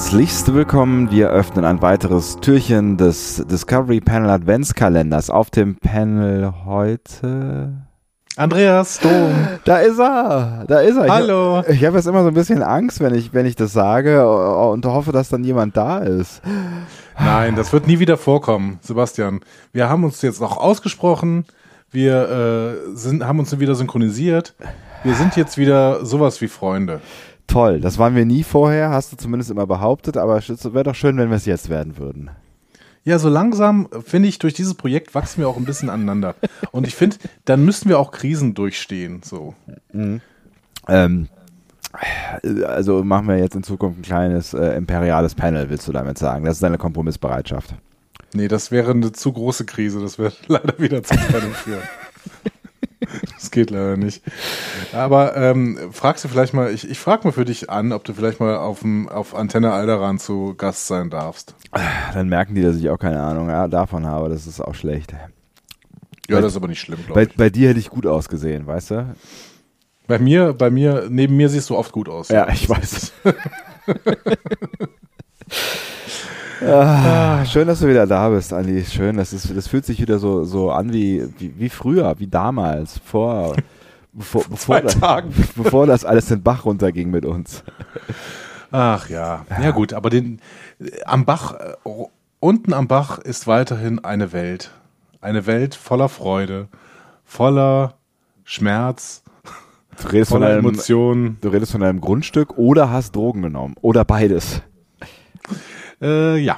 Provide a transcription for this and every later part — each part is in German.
Herzlichst willkommen. Wir öffnen ein weiteres Türchen des Discovery Panel Adventskalenders. Auf dem Panel heute. Andreas Dom. Da ist er. Da ist er. Hallo. Ich, ich habe jetzt immer so ein bisschen Angst, wenn ich, wenn ich das sage und hoffe, dass dann jemand da ist. Nein, das wird nie wieder vorkommen, Sebastian. Wir haben uns jetzt auch ausgesprochen. Wir äh, sind, haben uns wieder synchronisiert. Wir sind jetzt wieder sowas wie Freunde. Toll, das waren wir nie vorher, hast du zumindest immer behauptet, aber es wäre doch schön, wenn wir es jetzt werden würden. Ja, so langsam, finde ich, durch dieses Projekt wachsen wir auch ein bisschen aneinander. Und ich finde, dann müssten wir auch Krisen durchstehen. So. Mhm. Ähm, also machen wir jetzt in Zukunft ein kleines äh, imperiales Panel, willst du damit sagen? Das ist deine Kompromissbereitschaft. Nee, das wäre eine zu große Krise. Das wird leider wieder zu Trennung führen. Das geht leider nicht. Aber ähm, fragst du vielleicht mal, ich, ich frage mal für dich an, ob du vielleicht mal auf, dem, auf Antenne Alderan zu Gast sein darfst. Dann merken die, dass ich auch keine Ahnung ja, davon habe. Das ist auch schlecht. Ja, bei, das ist aber nicht schlimm, glaube bei, ich. Bei dir hätte ich gut ausgesehen, weißt du? Bei mir, bei mir, neben mir siehst du oft gut aus. Ja, ich weiß. Ah, schön, dass du wieder da bist, Andi. Schön, das, ist, das fühlt sich wieder so, so an wie, wie, wie früher, wie damals, vor, bevor, bevor, das, bevor das alles den Bach runterging mit uns. Ach ja, ja gut, aber den, am Bach, äh, unten am Bach ist weiterhin eine Welt. Eine Welt voller Freude, voller Schmerz, du redest voller von einem, Emotionen. Du redest von einem Grundstück oder hast Drogen genommen oder beides. Äh, ja.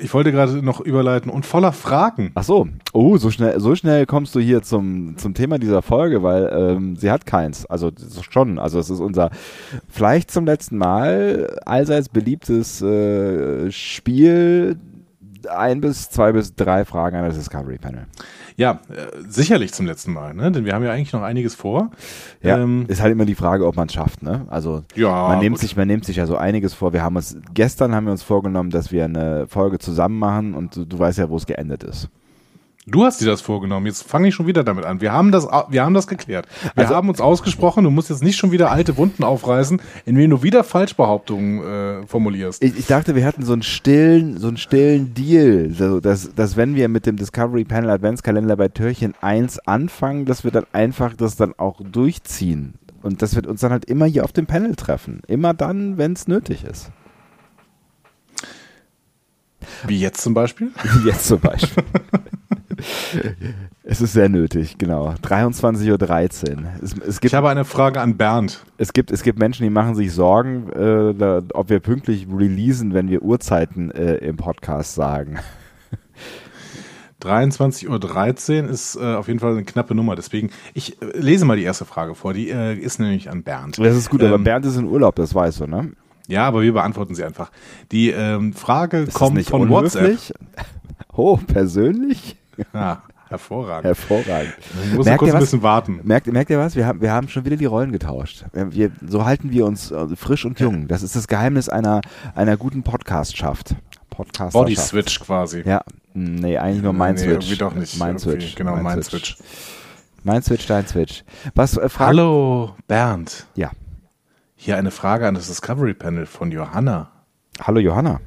Ich wollte gerade noch überleiten und voller Fragen. Ach so. Oh, so schnell, so schnell kommst du hier zum, zum Thema dieser Folge, weil ähm, sie hat keins. Also schon. Also es ist unser vielleicht zum letzten Mal allseits beliebtes äh, Spiel. Ein bis zwei bis drei Fragen an das Discovery Panel. Ja, äh, sicherlich zum letzten Mal, ne? Denn wir haben ja eigentlich noch einiges vor. Ja, ähm, ist halt immer die Frage, ob man es schafft, ne? Also ja, man nimmt sich, man nimmt sich ja so einiges vor. Wir haben uns gestern haben wir uns vorgenommen, dass wir eine Folge zusammen machen und du, du weißt ja, wo es geendet ist. Du hast dir das vorgenommen. Jetzt fange ich schon wieder damit an. Wir haben das, wir haben das geklärt. Wir also, haben uns ausgesprochen. Du musst jetzt nicht schon wieder alte Wunden aufreißen, indem du wieder Falschbehauptungen äh, formulierst. Ich, ich, dachte, wir hatten so einen stillen, so einen stillen Deal, so, dass, dass wenn wir mit dem Discovery Panel Adventskalender bei Türchen 1 anfangen, dass wir dann einfach das dann auch durchziehen. Und das wird uns dann halt immer hier auf dem Panel treffen. Immer dann, wenn es nötig ist. Wie jetzt zum Beispiel? Wie jetzt zum Beispiel. es ist sehr nötig, genau. 23.13 Uhr. Es, es gibt, ich habe eine Frage an Bernd. Es gibt, es gibt Menschen, die machen sich Sorgen, äh, da, ob wir pünktlich releasen, wenn wir Uhrzeiten äh, im Podcast sagen. 23.13 Uhr ist äh, auf jeden Fall eine knappe Nummer. Deswegen, ich äh, lese mal die erste Frage vor. Die äh, ist nämlich an Bernd. Das ist gut, ähm, aber Bernd ist in Urlaub, das weißt du, ne? Ja, aber wir beantworten sie einfach. Die ähm, Frage ist kommt von unhöflich? WhatsApp. Oh, persönlich? Ja, hervorragend. Hervorragend. Ich muss merkt kurz ein bisschen warten. Merkt, merkt ihr was? Wir haben, wir haben schon wieder die Rollen getauscht. Wir, so halten wir uns äh, frisch und jung. Das ist das Geheimnis einer, einer guten Podcastschaft. Podcast Body Switch quasi. Ja, nee, eigentlich nur mein nee, Switch. Irgendwie doch nicht. Mein Switch. Genau, mein, mein Switch. Switch. Mein Switch, dein Switch. Was äh, Hallo, Bernd. Ja. Hier eine Frage an das Discovery Panel von Johanna. Hallo Johanna.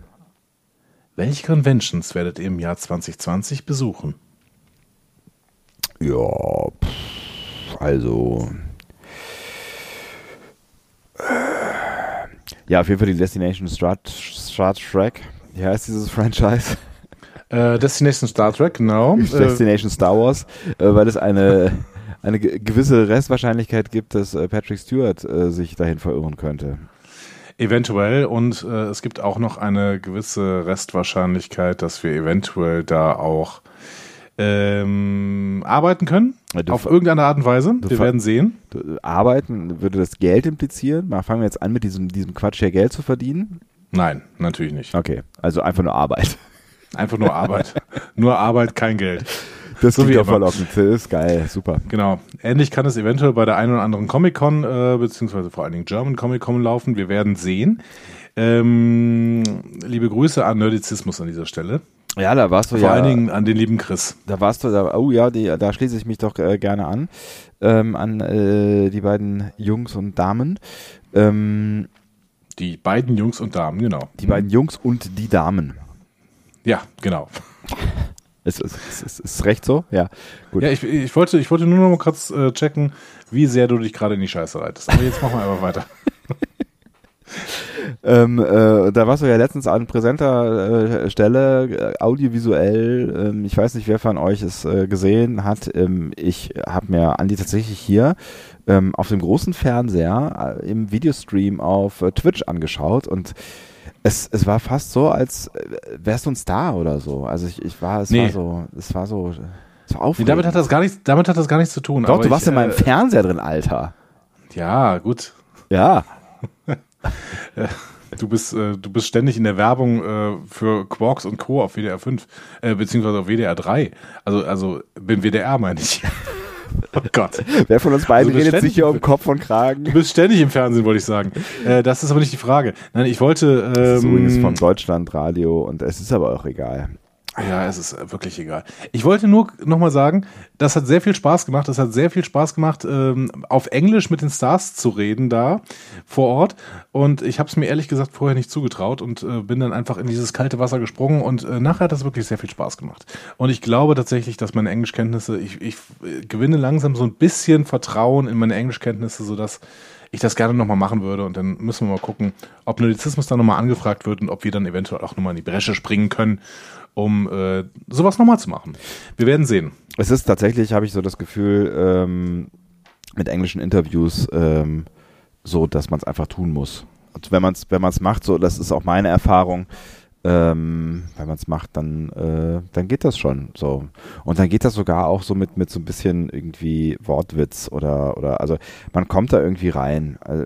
Welche Conventions werdet ihr im Jahr 2020 besuchen? Ja, also. Ja, auf jeden Fall die Destination Star, Star Trek. Wie heißt dieses Franchise? Äh, Destination Star Trek, genau. Destination Star Wars, äh, weil es eine, eine gewisse Restwahrscheinlichkeit gibt, dass äh, Patrick Stewart äh, sich dahin verirren könnte. Eventuell und äh, es gibt auch noch eine gewisse Restwahrscheinlichkeit, dass wir eventuell da auch ähm, arbeiten können. Ja, auf irgendeine Art und Weise. Wir werden sehen. Arbeiten, würde das Geld implizieren? Mal fangen wir jetzt an, mit diesem, diesem Quatsch hier Geld zu verdienen? Nein, natürlich nicht. Okay, also einfach nur Arbeit. Einfach nur Arbeit. nur Arbeit, kein Geld. Das so klingt verlockend. Das ist geil, super. Genau. Ähnlich kann es eventuell bei der einen oder anderen Comic-Con, äh, beziehungsweise vor allen Dingen German Comic-Con laufen. Wir werden sehen. Ähm, liebe Grüße an Nerdizismus an dieser Stelle. Ja, da warst du Vor ja. Vor allen Dingen an den lieben Chris. Da warst du, da, oh ja, die, da schließe ich mich doch äh, gerne an. Ähm, an äh, die beiden Jungs und Damen. Ähm, Die beiden Jungs und Damen, genau. Die beiden Jungs und die Damen. Ja, genau. Ist, ist, ist, ist recht so? Ja. Gut. Ja, ich, ich, wollte, ich wollte nur noch mal kurz äh, checken, wie sehr du dich gerade in die Scheiße reitest. Aber jetzt machen wir einfach weiter. ähm, äh, da warst du ja letztens an präsenter äh, Stelle, äh, audiovisuell. Ähm, ich weiß nicht, wer von euch es äh, gesehen hat. Ähm, ich habe mir Andi tatsächlich hier ähm, auf dem großen Fernseher äh, im Videostream auf äh, Twitch angeschaut und es, es war fast so, als äh, wärst du ein Star oder so. Also ich, ich war, es nee. war so, es war so, so aufregend. Nee, damit hat das gar nichts, damit hat das gar nichts zu tun. Doch, du warst ich, in meinem äh, Fernseher drin, Alter. Ja, gut. Ja. du bist, äh, du bist ständig in der Werbung äh, für Quarks und Co. auf WDR 5, äh, beziehungsweise auf WDR 3. Also, also, bin WDR, meine ich. Oh Gott. Wer von uns beiden also redet sich hier um Kopf und Kragen? Du bist ständig im Fernsehen, wollte ich sagen. Äh, das ist aber nicht die Frage. Nein, ich wollte. Ähm, das ist ähm, übrigens vom Deutschlandradio und es ist aber auch egal. Ja, es ist äh, wirklich egal. Ich wollte nur nochmal sagen, das hat sehr viel Spaß gemacht. Das hat sehr viel Spaß gemacht, ähm, auf Englisch mit den Stars zu reden da vor Ort. Und ich habe es mir ehrlich gesagt vorher nicht zugetraut und äh, bin dann einfach in dieses kalte Wasser gesprungen. Und äh, nachher hat das wirklich sehr viel Spaß gemacht. Und ich glaube tatsächlich, dass meine Englischkenntnisse, ich, ich äh, gewinne langsam so ein bisschen Vertrauen in meine Englischkenntnisse, sodass ich das gerne nochmal machen würde. Und dann müssen wir mal gucken, ob Nerdizismus dann nochmal angefragt wird und ob wir dann eventuell auch nochmal in die Bresche springen können um äh, sowas nochmal zu machen. Wir werden sehen. Es ist tatsächlich, habe ich so das Gefühl, ähm, mit englischen Interviews ähm, so, dass man es einfach tun muss. Und wenn man es wenn macht, so, das ist auch meine Erfahrung, ähm, wenn man es macht, dann, äh, dann geht das schon so. Und dann geht das sogar auch so mit, mit so ein bisschen irgendwie Wortwitz oder, oder also man kommt da irgendwie rein. Also,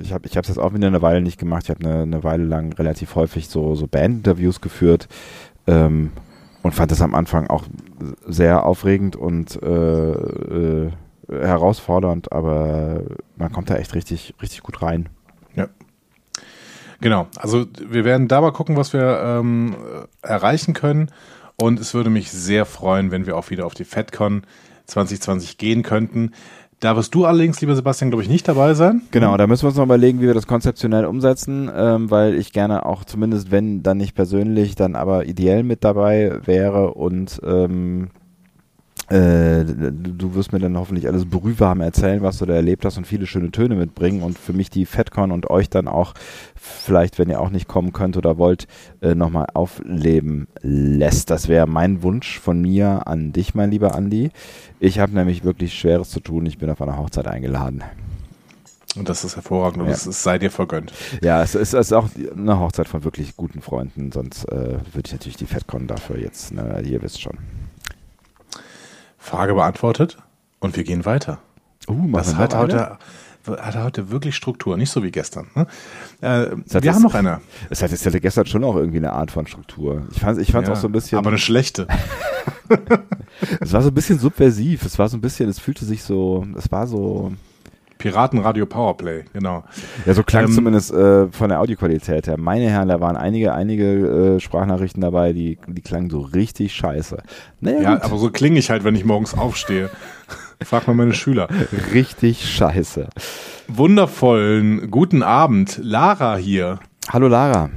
ich habe ich es jetzt auch wieder eine Weile nicht gemacht. Ich habe eine, eine Weile lang relativ häufig so, so Bandinterviews geführt ähm, und fand das am Anfang auch sehr aufregend und äh, äh, herausfordernd, aber man kommt da echt richtig, richtig gut rein. Ja. Genau, also wir werden da mal gucken, was wir ähm, erreichen können. Und es würde mich sehr freuen, wenn wir auch wieder auf die FedCon 2020 gehen könnten. Da wirst du allerdings, lieber Sebastian, glaube ich, nicht dabei sein. Genau, da müssen wir uns noch überlegen, wie wir das konzeptionell umsetzen, ähm, weil ich gerne auch zumindest, wenn dann nicht persönlich, dann aber ideell mit dabei wäre und ähm, äh, du wirst mir dann hoffentlich alles brühwarm erzählen, was du da erlebt hast und viele schöne Töne mitbringen und für mich die FedCon und euch dann auch vielleicht, wenn ihr auch nicht kommen könnt oder wollt, äh, nochmal aufleben lässt. Das wäre mein Wunsch von mir an dich, mein lieber Andi. Ich habe nämlich wirklich Schweres zu tun. Ich bin auf einer Hochzeit eingeladen. Und das ist hervorragend und ja. es sei dir vergönnt. Ja, es ist, es ist, auch eine Hochzeit von wirklich guten Freunden, sonst äh, würde ich natürlich die FedCon dafür jetzt, ne, ihr wisst schon. Frage beantwortet und wir gehen weiter. Uh, das hat heute, hat heute wirklich Struktur, nicht so wie gestern. Ne? Äh, wir das, haben noch eine. Es hatte, es hatte gestern schon auch irgendwie eine Art von Struktur. Ich fand es ich fand's ja, auch so ein bisschen. Aber eine schlechte. es war so ein bisschen subversiv. Es war so ein bisschen, es fühlte sich so, es war so. Piratenradio Powerplay, genau. Ja, so klang ähm, zumindest äh, von der Audioqualität her. Meine Herren, da waren einige, einige äh, Sprachnachrichten dabei, die, die klangen so richtig scheiße. Naja, ja, gut. aber so klinge ich halt, wenn ich morgens aufstehe. Frag mal meine Schüler. Richtig scheiße. Wundervollen guten Abend, Lara hier. Hallo Lara.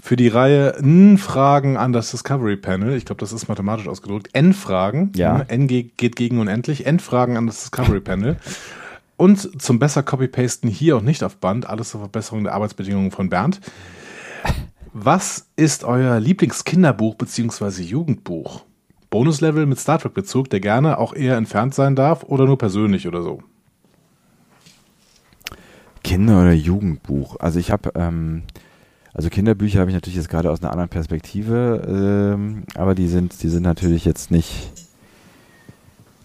Für die Reihe N-Fragen an das Discovery Panel, ich glaube, das ist mathematisch ausgedrückt, N-Fragen, ja. N geht gegen unendlich, N-Fragen an das Discovery Panel. Und zum besser Copy-Pasten hier und nicht auf Band, alles zur Verbesserung der Arbeitsbedingungen von Bernd. Was ist euer Lieblingskinderbuch bzw. Jugendbuch? Bonuslevel mit Star Trek-Bezug, der gerne auch eher entfernt sein darf oder nur persönlich oder so? Kinder- oder Jugendbuch? Also ich habe, ähm, also Kinderbücher habe ich natürlich jetzt gerade aus einer anderen Perspektive, ähm, aber die sind, die sind natürlich jetzt nicht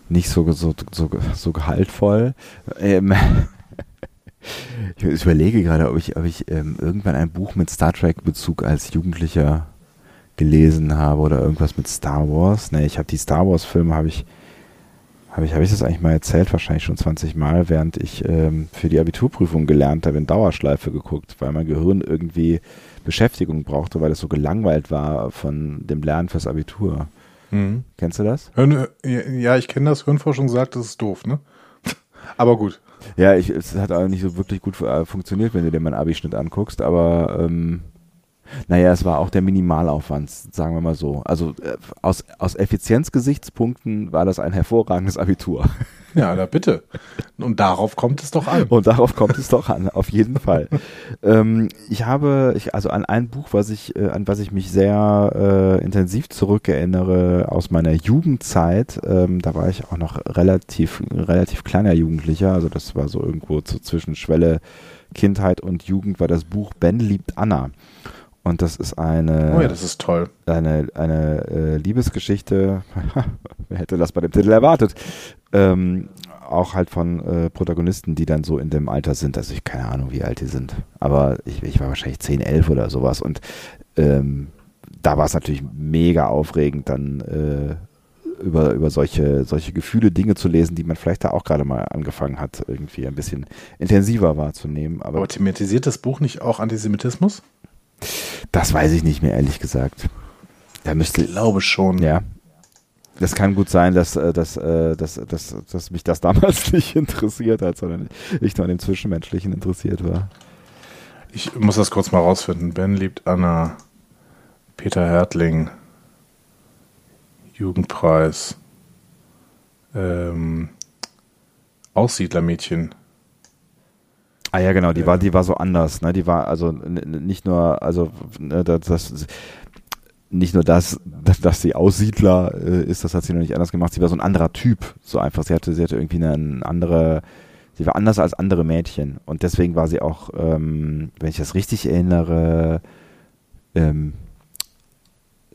nicht so, so, so, so gehaltvoll. Ähm, ich überlege gerade, ob ich, ob ich ähm, irgendwann ein Buch mit Star Trek-Bezug als Jugendlicher gelesen habe oder irgendwas mit Star Wars. Ne, ich habe die Star Wars-Filme, habe ich, habe ich, habe ich das eigentlich mal erzählt, wahrscheinlich schon 20 Mal, während ich ähm, für die Abiturprüfung gelernt habe, in Dauerschleife geguckt, weil mein Gehirn irgendwie Beschäftigung brauchte, weil es so gelangweilt war von dem Lernen fürs Abitur. Mhm. Kennst du das? ja, ich kenne das. Hirnforschung sagt, das ist doof, ne? Aber gut. Ja, ich, es hat auch nicht so wirklich gut äh, funktioniert, wenn du dir meinen Abischnitt anguckst, aber ähm, naja, es war auch der Minimalaufwand, sagen wir mal so. Also äh, aus, aus Effizienzgesichtspunkten war das ein hervorragendes Abitur. Ja, da bitte. Und darauf kommt es doch an. Und darauf kommt es doch an, auf jeden Fall. ähm, ich habe, ich, also an ein Buch, was ich, äh, an was ich mich sehr äh, intensiv zurückerinnere aus meiner Jugendzeit. Ähm, da war ich auch noch relativ, relativ kleiner Jugendlicher. Also das war so irgendwo so zwischen Schwelle Kindheit und Jugend war das Buch Ben liebt Anna. Und das ist eine, Oh ja, das ist toll. eine, eine äh, Liebesgeschichte. Wer hätte das bei dem Titel erwartet? Ähm, auch halt von äh, Protagonisten, die dann so in dem Alter sind. Also ich keine Ahnung, wie alt die sind. Aber ich, ich war wahrscheinlich 10, 11 oder sowas. Und ähm, da war es natürlich mega aufregend, dann äh, über, über solche, solche Gefühle, Dinge zu lesen, die man vielleicht da auch gerade mal angefangen hat, irgendwie ein bisschen intensiver wahrzunehmen. Aber, Aber thematisiert das Buch nicht auch Antisemitismus? das weiß ich nicht mehr, ehrlich gesagt. Da müsste, Ich glaube schon. Ja. Das kann gut sein, dass, äh, dass, äh, dass, dass, dass mich das damals nicht interessiert hat, sondern ich nur an dem Zwischenmenschlichen interessiert war. Ich muss das kurz mal rausfinden. Ben liebt Anna. Peter Hertling. Jugendpreis. Ähm, Aussiedlermädchen. Ah ja, genau, die Ja. war, die war so anders, ne? Die war also nicht nur, also ne, das, das nicht nur das, dass, dass sie Aussiedler äh, ist, das hat sie noch nicht anders gemacht. Sie war so ein anderer Typ, so einfach. Sie hatte, sie hatte irgendwie eine andere, sie war anders als andere Mädchen und deswegen war sie auch, ähm, wenn ich das richtig erinnere, ähm,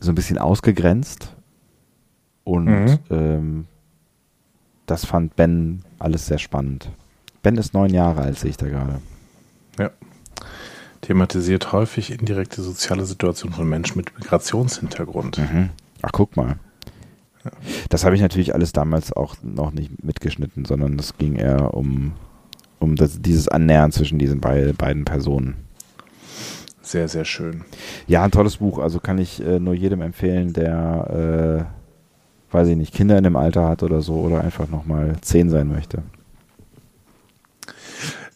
so ein bisschen ausgegrenzt und Mhm. ähm, das fand Ben alles sehr spannend. Ben ist neun Jahre alt, sehe ich da gerade. Thematisiert häufig indirekte soziale Situationen von Menschen mit Migrationshintergrund. Mhm. Ach, guck mal. Das habe ich natürlich alles damals auch noch nicht mitgeschnitten, sondern es ging eher um, um das, dieses Annähern zwischen diesen bei, beiden Personen. Sehr, sehr schön. Ja, ein tolles Buch. Also kann ich äh, nur jedem empfehlen, der, äh, weiß ich nicht, Kinder in dem Alter hat oder so oder einfach nochmal zehn sein möchte.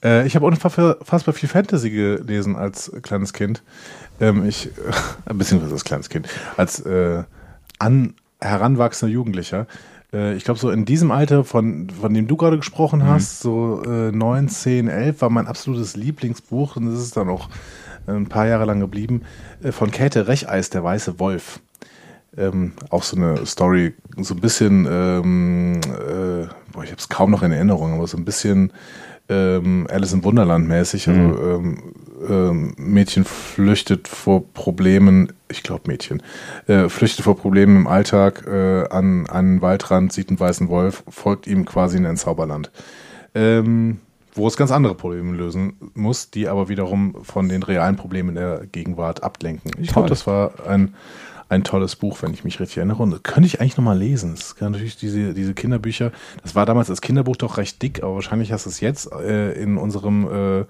Äh, ich habe unfassbar viel Fantasy gelesen als kleines Kind. Ähm, ich, ein bisschen was als kleines Kind. Als äh, an, heranwachsender Jugendlicher. Äh, ich glaube, so in diesem Alter, von, von dem du gerade gesprochen hast, so äh, 9, 10, 11, war mein absolutes Lieblingsbuch und das ist dann auch ein paar Jahre lang geblieben, äh, von Käthe Recheis, Der weiße Wolf. Ähm, auch so eine Story, so ein bisschen, ähm, äh, boah, ich habe es kaum noch in Erinnerung, aber so ein bisschen ähm, Alice im Wunderland mäßig. Also ähm, ähm, Mädchen flüchtet vor Problemen, ich glaube Mädchen, äh, flüchtet vor Problemen im Alltag äh, an einen Waldrand, sieht einen weißen Wolf, folgt ihm quasi in ein Zauberland. Ähm, wo es ganz andere Probleme lösen muss, die aber wiederum von den realen Problemen der Gegenwart ablenken. Ich glaube, das war ein, ein tolles Buch, wenn ich mich richtig erinnere. Und das könnte ich eigentlich nochmal lesen. Das kann natürlich diese, diese Kinderbücher, das war damals als Kinderbuch doch recht dick, aber wahrscheinlich hast du es jetzt äh, in unserem äh,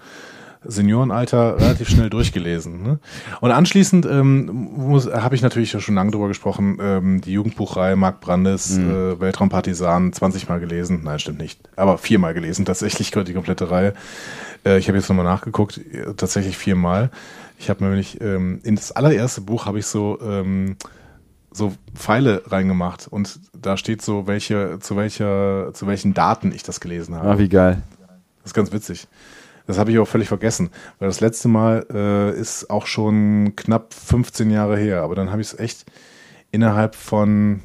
Seniorenalter relativ schnell durchgelesen. Ne? Und anschließend ähm, habe ich natürlich schon lange drüber gesprochen, ähm, die Jugendbuchreihe Marc Brandes, äh, Weltraumpartisan, 20 Mal gelesen. Nein, stimmt nicht. Aber viermal gelesen, tatsächlich die komplette Reihe. Äh, ich habe jetzt nochmal nachgeguckt, äh, tatsächlich viermal. Ich habe mir nämlich, ähm, in das allererste Buch habe ich so, ähm, so Pfeile reingemacht und da steht so, welche, zu welcher, zu welchen Daten ich das gelesen habe. Ah, wie geil. Das ist ganz witzig. Das habe ich auch völlig vergessen, weil das letzte Mal äh, ist auch schon knapp 15 Jahre her. Aber dann habe ich es echt innerhalb von,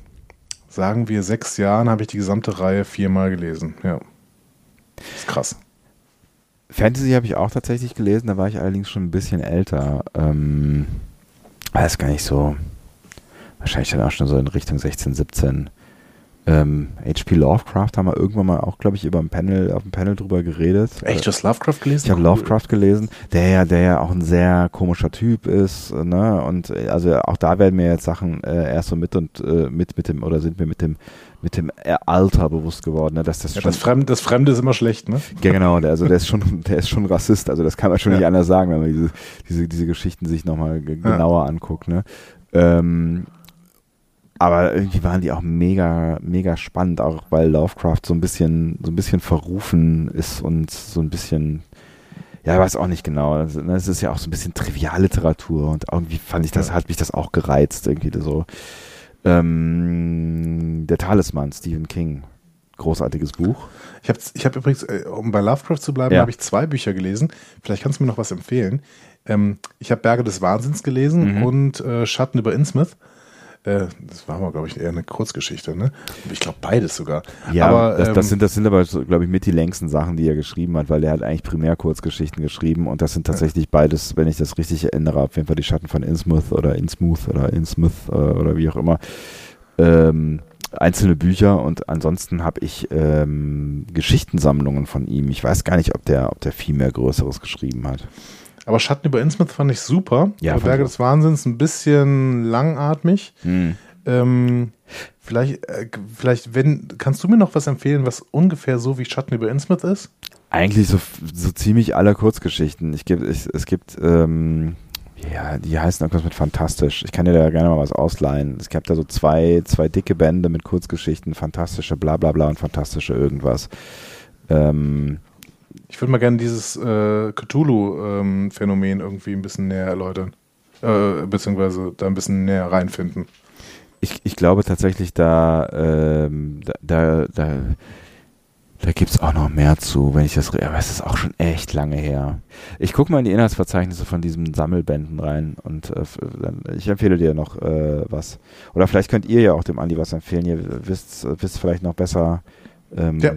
sagen wir, sechs Jahren, habe ich die gesamte Reihe viermal gelesen. Ja. Das ist krass. Fantasy habe ich auch tatsächlich gelesen, da war ich allerdings schon ein bisschen älter. Ähm, weiß gar nicht so. Wahrscheinlich dann auch schon so in Richtung 16, 17. Ähm, H.P. Lovecraft haben wir irgendwann mal auch, glaube ich, über ein Panel, auf dem Panel drüber geredet. Echt, du hast Lovecraft gelesen? Ich habe Lovecraft gelesen, der ja, der ja auch ein sehr komischer Typ ist, ne? Und äh, also auch da werden mir jetzt Sachen äh, erst so mit und äh, mit mit dem oder sind wir mit dem mit dem Alter bewusst geworden, ne? Dass das Ja, schon das, Fremde, das Fremde ist immer schlecht, ne? ja, genau, der, also der ist schon, der ist schon Rassist, also das kann man schon Ja. nicht anders sagen, wenn man diese, diese, diese Geschichten sich nochmal ge genauer anguckt, ne? Ähm, aber irgendwie waren die auch mega, mega spannend, auch weil Lovecraft so ein bisschen, so ein bisschen verrufen ist und so ein bisschen, ja, weiß auch nicht genau. Es ne, ist ja auch so ein bisschen Trivialliteratur und irgendwie fand ich das, ja. hat mich das auch gereizt, irgendwie so. Ähm, der Talisman, Stephen King. Großartiges Buch. Ich habe ich hab übrigens, äh, um bei Lovecraft zu bleiben, ja. habe ich zwei Bücher gelesen. Vielleicht kannst du mir noch was empfehlen. Ähm, ich habe Berge des Wahnsinns gelesen mhm. und äh, Schatten über Innsmouth. Äh, das war mal, glaube ich, eher eine Kurzgeschichte, ne? Ich glaube beides sogar. Ja, aber, das, das, ähm, sind, das sind aber, glaube ich, mit die längsten Sachen, die er geschrieben hat, weil er hat eigentlich primär Kurzgeschichten geschrieben und das sind tatsächlich ja. beides, wenn ich das richtig erinnere, auf jeden Fall die Schatten von Innsmouth oder Innsmouth oder Innsmouth äh, oder wie auch immer. Ähm, einzelne Bücher und ansonsten habe ich ähm, Geschichtensammlungen von ihm. Ich weiß gar nicht, ob der, ob der viel mehr Größeres geschrieben hat. Aber Schatten über Innsmouth fand ich super. Ja, Berge des Wahnsinns ein bisschen langatmig. Hm. Ähm, vielleicht, äh, vielleicht, wenn, kannst du mir noch was empfehlen, was ungefähr so wie Schatten über Innsmouth ist? Eigentlich so, so ziemlich alle Kurzgeschichten. Ich geb, ich, es gibt, ähm, ja, die heißen irgendwas mit fantastisch. Ich kann dir da gerne mal was ausleihen. Es gab da so zwei, zwei dicke Bände mit Kurzgeschichten, fantastische Blablabla bla bla und fantastische irgendwas. Ähm, ich würde mal gerne dieses äh, Cthulhu-Phänomen ähm, irgendwie ein bisschen näher erläutern. Äh, beziehungsweise da ein bisschen näher reinfinden. Ich, ich glaube tatsächlich, da, ähm, da, da, da, da gibt es auch noch mehr zu, wenn ich das, aber es ist auch schon echt lange her. Ich gucke mal in die Inhaltsverzeichnisse von diesen Sammelbänden rein und äh, ich empfehle dir noch äh, was. Oder vielleicht könnt ihr ja auch dem Andi was empfehlen. Ihr wisst, wisst vielleicht noch besser, ähm, ja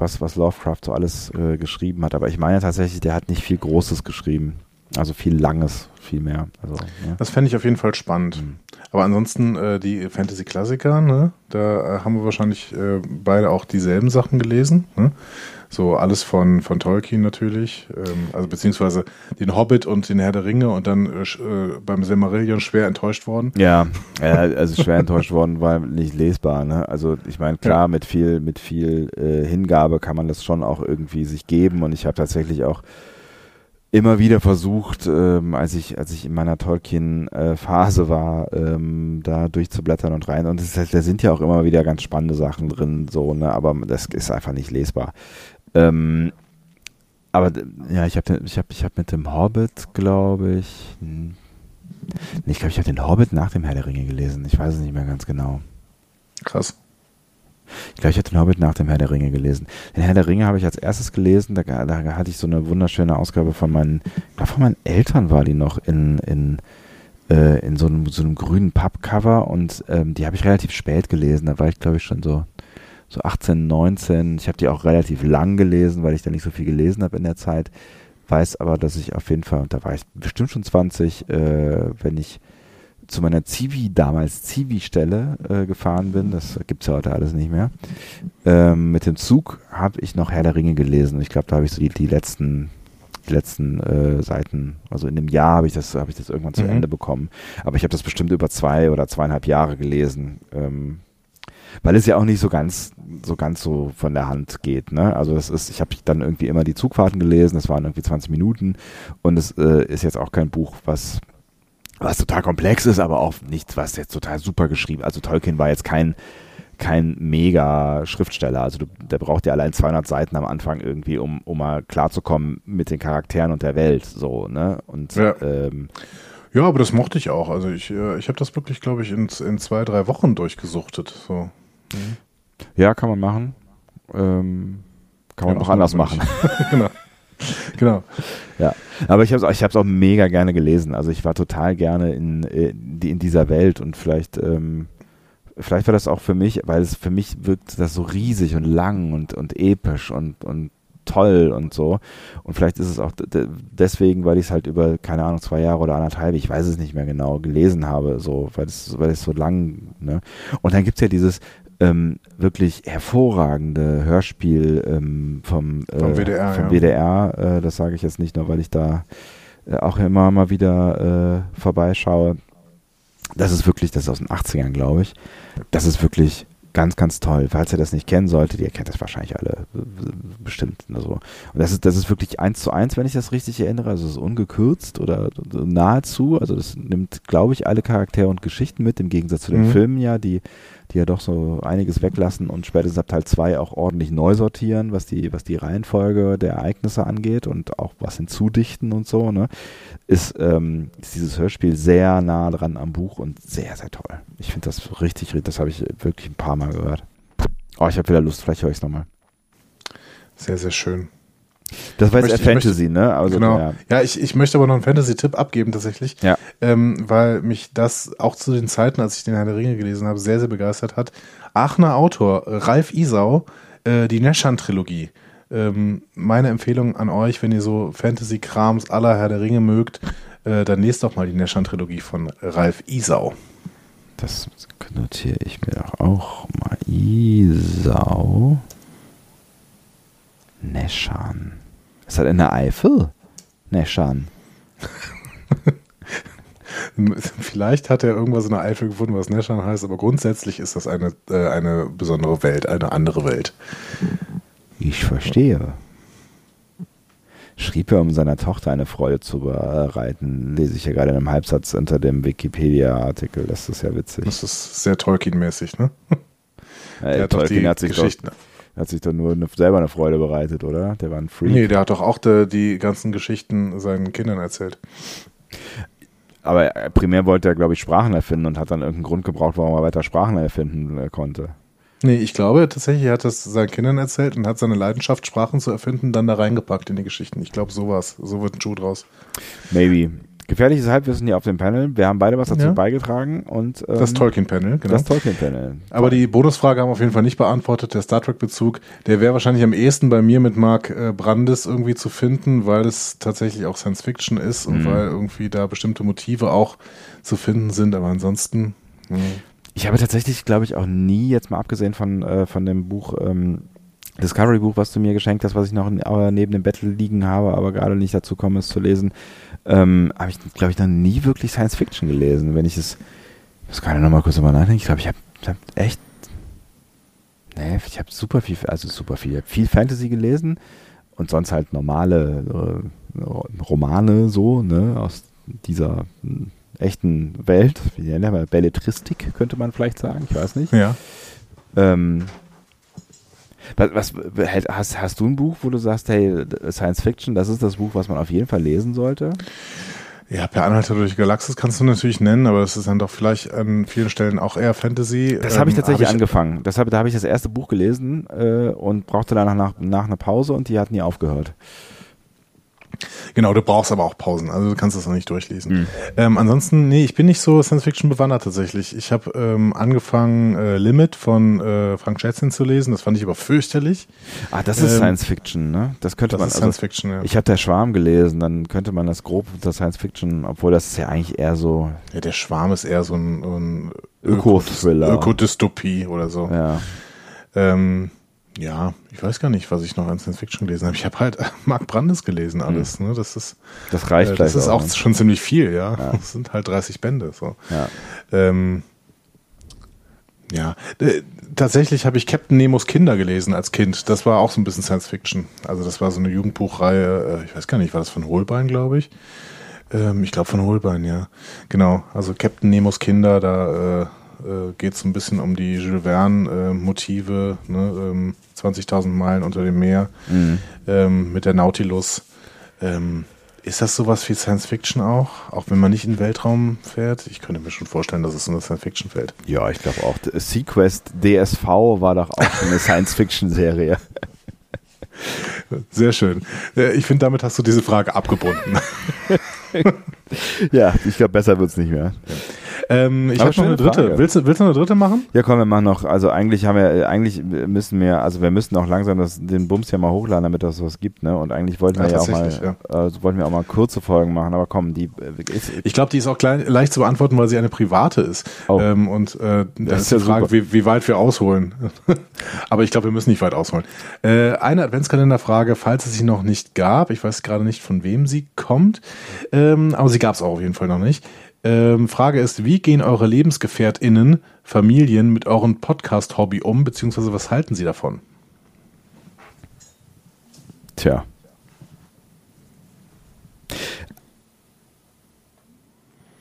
was, was Lovecraft so alles äh, geschrieben hat. Aber ich meine tatsächlich, der hat nicht viel Großes geschrieben. Also viel Langes, viel mehr. Also, ja. Das fände ich auf jeden Fall spannend. Mhm. Aber ansonsten äh, die Fantasy-Klassiker, ne? da äh, haben wir wahrscheinlich äh, beide auch dieselben Sachen gelesen. Ne? So alles von, von Tolkien natürlich, ähm, also beziehungsweise den Hobbit und den Herr der Ringe und dann äh, äh beim Silmarillion schwer enttäuscht worden. Ja, also schwer enttäuscht worden, war nicht lesbar. Ne? Also ich meine, klar, ja. mit viel, mit viel äh, Hingabe kann man das schon auch irgendwie sich geben und ich habe tatsächlich auch immer wieder versucht, ähm, als ich als ich in meiner Tolkien-Phase äh, war, ähm, da durchzublättern und rein. Und es, da sind ja auch immer wieder ganz spannende Sachen drin, so ne, aber das ist einfach nicht lesbar. Ähm, aber ja, ich habe ich hab, ich hab mit dem Hobbit, glaube ich, hm, ich glaube, ich habe den Hobbit nach dem Herr der Ringe gelesen. Ich weiß es nicht mehr ganz genau. Krass. Ich glaube, ich habe den Hobbit nach dem Herr der Ringe gelesen. Den Herr der Ringe habe ich als erstes gelesen. Da, da, hatte ich so eine wunderschöne Ausgabe von meinen, ich von meinen Eltern war die noch in, in, äh, in so, einem, so einem grünen Pappcover und ähm, die habe ich relativ spät gelesen. Da war ich, glaube ich, schon so so 18, 19. Ich habe die auch relativ lang gelesen, weil ich da nicht so viel gelesen habe in der Zeit. Weiß aber, dass ich auf jeden Fall, da war ich bestimmt schon 20, äh, wenn ich zu meiner Zivi, damals Zivi-Stelle äh, gefahren bin, das gibt es ja heute alles nicht mehr, ähm, mit dem Zug habe ich noch Herr der Ringe gelesen. Ich glaube, da habe ich so die, die letzten die letzten äh, Seiten, also in einem Jahr habe ich das, habe ich das irgendwann zu mhm. Ende bekommen. Aber ich habe das bestimmt über zwei oder zweieinhalb Jahre gelesen. Ähm, weil es ja auch nicht so ganz so ganz so von der Hand geht. Ne? Also das ist, ich habe dann irgendwie immer die Zugfahrten gelesen, das waren irgendwie 20 Minuten und es äh, ist jetzt auch kein Buch, was was total komplex ist, aber auch nichts, was jetzt total super geschrieben. Also Tolkien war jetzt kein kein mega Schriftsteller. Also du, der braucht ja allein 200 Seiten am Anfang irgendwie, um, um mal klarzukommen mit den Charakteren und der Welt. So, ne? Und ja. Ähm, ja, aber das mochte ich auch. Also ich, äh, ich habe das wirklich, glaube ich, in, in zwei, drei Wochen durchgesucht. So. Mhm. Ja, kann man machen. Ähm, kann man ja, auch anders machen. genau. Genau. Ja, aber ich habe es ich auch mega gerne gelesen. Also ich war total gerne in, in dieser Welt und vielleicht, ähm, vielleicht war das auch für mich, weil es für mich wirkt das so riesig und lang und, und episch und, und toll und so. Und vielleicht ist es auch deswegen, weil ich es halt über, keine Ahnung, zwei Jahre oder anderthalb, ich weiß es nicht mehr genau, gelesen habe, so, weil es, weil es so lang, ne? Und dann gibt es ja dieses ähm, wirklich hervorragende Hörspiel ähm, vom, äh, vom WDR. Vom ja. WDR äh, das sage ich jetzt nicht nur, weil ich da äh, auch immer mal wieder äh, vorbeischaue. Das ist wirklich, das ist aus den 80ern, glaube ich. Das ist wirklich Ganz, ganz toll. Falls ihr das nicht kennen solltet, ihr kennt das wahrscheinlich alle bestimmt. Also. Und das ist, das ist wirklich eins zu eins, wenn ich das richtig erinnere. Also es ist ungekürzt oder nahezu. Also das nimmt, glaube ich, alle Charaktere und Geschichten mit, im Gegensatz zu den mhm. Filmen ja, die die ja doch so einiges weglassen und spätestens ab Teil 2 auch ordentlich neu sortieren, was die, was die Reihenfolge der Ereignisse angeht und auch was hinzudichten und so, ne, ist, ähm, ist dieses Hörspiel sehr nah dran am Buch und sehr, sehr toll. Ich finde das richtig, das habe ich wirklich ein paar Mal gehört. Oh, ich habe wieder Lust, vielleicht höre ich es nochmal. Sehr, sehr schön. Das war jetzt möchte, Fantasy, möchte, ne? Also, genau. Ja, ja ich, ich möchte aber noch einen Fantasy-Tipp abgeben tatsächlich. Ja. Ähm, weil mich das auch zu den Zeiten, als ich den Herr der Ringe gelesen habe, sehr, sehr begeistert hat. Aachener Autor, Ralf Isau, äh, die Neschan-Trilogie. Ähm, meine Empfehlung an euch, wenn ihr so Fantasy-Krams aller Herr der Ringe mögt, äh, dann lest doch mal die Neschan-Trilogie von Ralf Isau. Das notiere ich mir doch auch mal. Isau. Neschan. Ist das in der Eifel? Neschan. Vielleicht hat er irgendwas in der Eifel gefunden, was Neschan heißt, aber grundsätzlich ist das eine, äh, eine besondere Welt, eine andere Welt. Ich verstehe. Schrieb er, um seiner Tochter eine Freude zu bereiten, lese ich ja gerade in einem Halbsatz unter dem Wikipedia-Artikel. Das ist ja witzig. Das ist sehr Tolkien-mäßig, ne? Ja, Tolkien hat sich Geschichten. Doch, hat sich doch nur eine, selber eine Freude bereitet, oder? Der war ein Freak. Nee, der hat doch auch de, die ganzen Geschichten seinen Kindern erzählt. Aber primär wollte er, glaube ich, Sprachen erfinden und hat dann irgendeinen Grund gebraucht, warum er weiter Sprachen erfinden äh, konnte. Nee, ich glaube tatsächlich, er hat das seinen Kindern erzählt und hat seine Leidenschaft, Sprachen zu erfinden, dann da reingepackt in die Geschichten. Ich glaube, sowas. So wird ein Schuh draus. Maybe. Gefährliches Halbwissen hier auf dem Panel. Wir haben beide was dazu ja. beigetragen und ähm, das Tolkien-Panel, genau. Das Tolkien-Panel. Aber die Bonusfrage haben wir auf jeden Fall nicht beantwortet. Der Star Trek-Bezug, der wäre wahrscheinlich am ehesten bei mir mit Mark äh, Brandes irgendwie zu finden, weil es tatsächlich auch Science Fiction ist und mhm. weil irgendwie da bestimmte Motive auch zu finden sind. Aber ansonsten. Mh. Ich habe tatsächlich, glaube ich, auch nie jetzt mal abgesehen von äh, von dem Buch. Ähm, Discovery-Buch, was du mir geschenkt hast, was ich noch äh, neben dem Battle liegen habe, aber gerade nicht dazu komme, es zu lesen, ähm, habe ich, glaube ich, noch nie wirklich Science Fiction gelesen. Wenn ich es, das kann ich nochmal kurz drüber nachdenken, ich glaube, ich habe hab echt, nee, ich habe super viel, also super viel, viel Fantasy gelesen und sonst halt normale äh, Romane so, ne, aus dieser hm, echten Welt, wie nennen wir Belletristik, könnte man vielleicht sagen, ich weiß nicht. Ja. Ähm, was, was hast, hast du ein Buch, wo du sagst, hey, Science Fiction, das ist das Buch, was man auf jeden Fall lesen sollte? Ja, Per Anhalter durch Galaxis kannst du natürlich nennen, aber es ist dann doch vielleicht an vielen Stellen auch eher Fantasy. Das habe ich ähm, tatsächlich hab ich angefangen. Das hab, da habe ich das erste Buch gelesen äh, und brauchte danach nach, nach einer Pause und die hat nie aufgehört. Genau, du brauchst aber auch Pausen, also du kannst das noch nicht durchlesen. Mhm. Ähm, ansonsten, nee, ich bin nicht so Science-Fiction bewandert tatsächlich. Ich habe ähm, angefangen, äh, Limit von äh, Frank Schätzchen zu lesen, das fand ich aber fürchterlich. Ah, das ist ähm, Science-Fiction, ne? Das könnte das man. Ist also, Science-Fiction, ja. Ich habe der Schwarm gelesen, dann könnte man das grob unter Science-Fiction, obwohl das ist ja eigentlich eher so. Ja, der Schwarm ist eher so ein, ein Öko-Thriller. Ökodystopie oder so. Ja. Ähm, ja, ich weiß gar nicht, was ich noch an Science Fiction gelesen habe. Ich habe halt Mark Brandes gelesen, alles. Hm. Ne? Das ist das reicht. Äh, das ist auch, auch schon ziemlich viel, ja. ja. Das sind halt 30 Bände. So. Ja. Ähm, ja, äh, tatsächlich habe ich Captain Nemos Kinder gelesen als Kind. Das war auch so ein bisschen Science Fiction. Also das war so eine Jugendbuchreihe. Äh, ich weiß gar nicht, war das von Holbein, glaube ich. Ähm, ich glaube von Holbein, ja. Genau. Also Captain Nemos Kinder, da äh, geht es ein bisschen um die Jules Verne-Motive, äh, ne? ähm, 20.000 Meilen unter dem Meer mhm. ähm, mit der Nautilus. Ähm, ist das sowas wie Science Fiction auch? Auch wenn man nicht in den Weltraum fährt? Ich könnte mir schon vorstellen, dass es so eine Science Fiction fällt. Ja, ich glaube auch. Sequest DSV war doch auch eine Science Fiction Serie. Sehr schön. Äh, ich finde, damit hast du diese Frage abgebunden. ja, ich glaube, besser wird es nicht mehr. Ähm, ich habe noch eine dritte. Willst du, willst du eine dritte machen? Ja, komm, wir machen noch. Also eigentlich haben wir, eigentlich müssen wir, also wir müssen auch langsam das, den Bums ja mal hochladen, damit das was gibt, ne? Und eigentlich wollten wir ja, ja auch mal, ja. Äh, wollten wir auch mal kurze Folgen machen, aber komm, die. Äh, ist, ich glaube, die ist auch klein, leicht zu beantworten, weil sie eine private ist. Oh. Ähm, und äh, das ist die Frage, wie, wie, weit wir ausholen. aber ich glaube, wir müssen nicht weit ausholen. Äh, eine Adventskalenderfrage, falls es sie noch nicht gab. Ich weiß gerade nicht, von wem sie kommt, ähm, aber sie gab es auch auf jeden Fall noch nicht. Ähm, Frage ist, wie gehen eure LebensgefährtInnen Familien mit eurem Podcast-Hobby um, beziehungsweise was halten sie davon? Tja.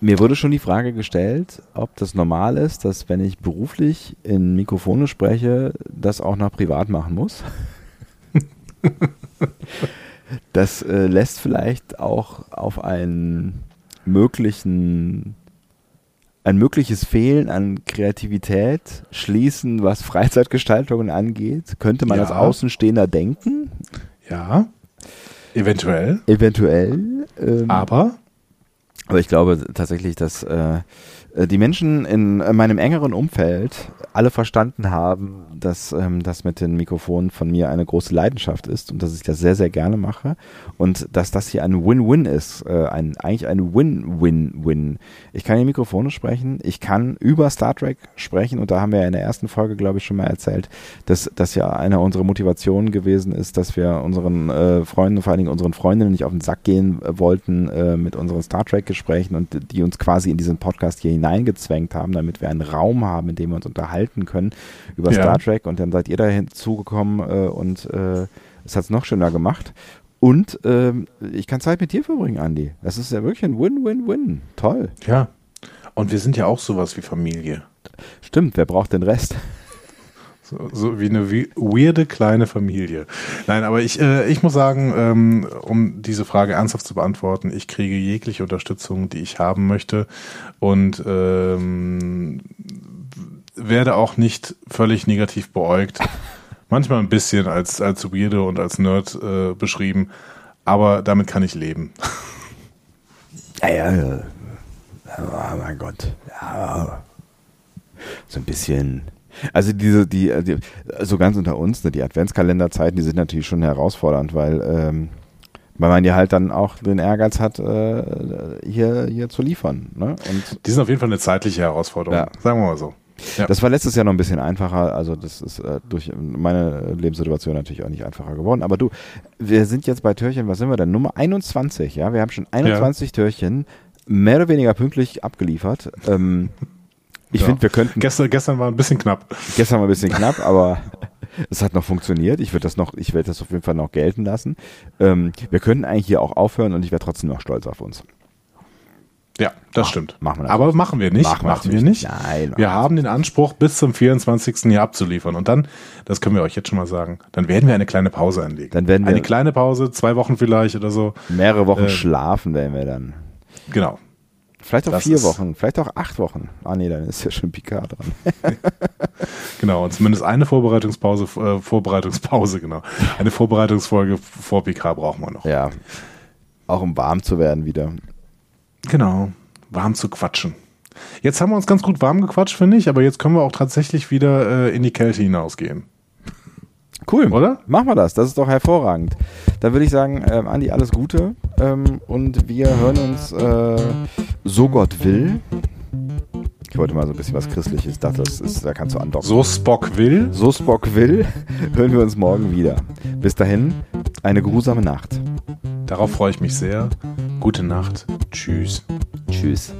Mir wurde schon die Frage gestellt, ob das normal ist, dass wenn ich beruflich in Mikrofone spreche, das auch noch privat machen muss. das äh, lässt vielleicht auch auf einen möglichen ein mögliches Fehlen an Kreativität schließen, was Freizeitgestaltungen angeht, könnte man Ja. als Außenstehender denken. Ja, eventuell. Eventuell. Ähm, Aber aber ich glaube tatsächlich, dass äh, die Menschen in äh, meinem engeren Umfeld alle verstanden haben, dass ähm, das mit den Mikrofonen von mir eine große Leidenschaft ist und dass ich das sehr, sehr gerne mache und dass das hier ein Win-Win ist, äh, ein, eigentlich ein Win-Win-Win. Ich kann in Mikrofone sprechen, ich kann über Star Trek sprechen und da haben wir ja in der ersten Folge, glaube ich, schon mal erzählt, dass das ja eine unserer Motivationen gewesen ist, dass wir unseren äh, Freunden, vor allen Dingen unseren Freundinnen nicht auf den Sack gehen äh, wollten äh, mit unseren Star Trek-Gesprächen und die uns quasi in diesen Podcast hier hineingezwängt haben, damit wir einen Raum haben, in dem wir uns unterhalten können über Ja. Star Trek und dann seid ihr da hinzugekommen äh, und äh, es hat es noch schöner gemacht. Und ähm, ich kann Zeit mit dir verbringen, Andi. Das ist ja wirklich ein Win-Win-Win. Toll. ja. Und wir sind ja auch sowas wie Familie. Stimmt, wer braucht den Rest? So, so wie eine we- weirde kleine Familie. Nein, aber ich, äh, ich muss sagen, ähm, um diese Frage ernsthaft zu beantworten, ich kriege jegliche Unterstützung, die ich haben möchte und ähm, werde auch nicht völlig negativ beäugt. Manchmal ein bisschen als, als weirde und als Nerd äh, beschrieben, aber damit kann ich leben. Ja, ja, ja. Oh mein Gott. Ja. So ein bisschen. Also diese, die, die so ganz unter uns, ne, die Adventskalenderzeiten, die sind natürlich schon herausfordernd, weil, ähm, weil man ja halt dann auch den Ehrgeiz hat, äh, hier, hier zu liefern. Ne? Und Die sind auf jeden Fall eine zeitliche Herausforderung, Ja. sagen wir mal so. Ja. Das war letztes Jahr noch ein bisschen einfacher, also das ist äh, durch meine Lebenssituation natürlich auch nicht einfacher geworden. Aber du, wir sind jetzt bei Türchen, was sind wir denn? Nummer 21, ja? Wir haben schon 21 Türchen mehr oder weniger pünktlich abgeliefert. Ähm, ich Ja. finde, wir könnten, Gestern, gestern war ein bisschen knapp. gestern war ein bisschen knapp, aber es hat noch funktioniert. Ich würde das noch, ich werde das auf jeden Fall noch gelten lassen. Ähm, wir könnten eigentlich hier auch aufhören und ich wäre trotzdem noch stolz auf uns. Ja, das Mach- stimmt. machen wir Aber natürlich machen wir nicht. Machen Machen, wir nicht. Nein, Wir haben den Anspruch, bis zum 24. hier abzuliefern. Und dann, das können wir euch jetzt schon mal sagen, dann werden wir eine kleine Pause einlegen. Dann werden wir- eine kleine Pause, zwei Wochen vielleicht oder so. Mehrere Wochen Äh, schlafen werden wir dann. Genau. Vielleicht auch das vier Wochen, vielleicht auch acht Wochen. Ah nee, dann ist ja schon Picard dran. Genau. Und zumindest eine Vorbereitungspause, äh, Vorbereitungspause, genau. Eine Vorbereitungsfolge vor PK brauchen wir noch. Ja. Auch um warm zu werden wieder. Genau. Warm zu quatschen. Jetzt haben wir uns ganz gut warm gequatscht, finde ich, aber jetzt können wir auch tatsächlich wieder äh, in die Kälte hinausgehen. Cool. Oder? Machen wir das. Das ist doch hervorragend. Dann würde ich sagen, ähm, Andi, alles Gute. Ähm, und wir hören uns, äh, so Gott will. Ich wollte mal so ein bisschen was Christliches. Das ist, da kannst du andocken. So Spock will. so Spock will, hören wir uns morgen wieder. Bis dahin, eine grusame Nacht. Darauf freue ich mich sehr. Gute Nacht. Tschüss. Tschüss.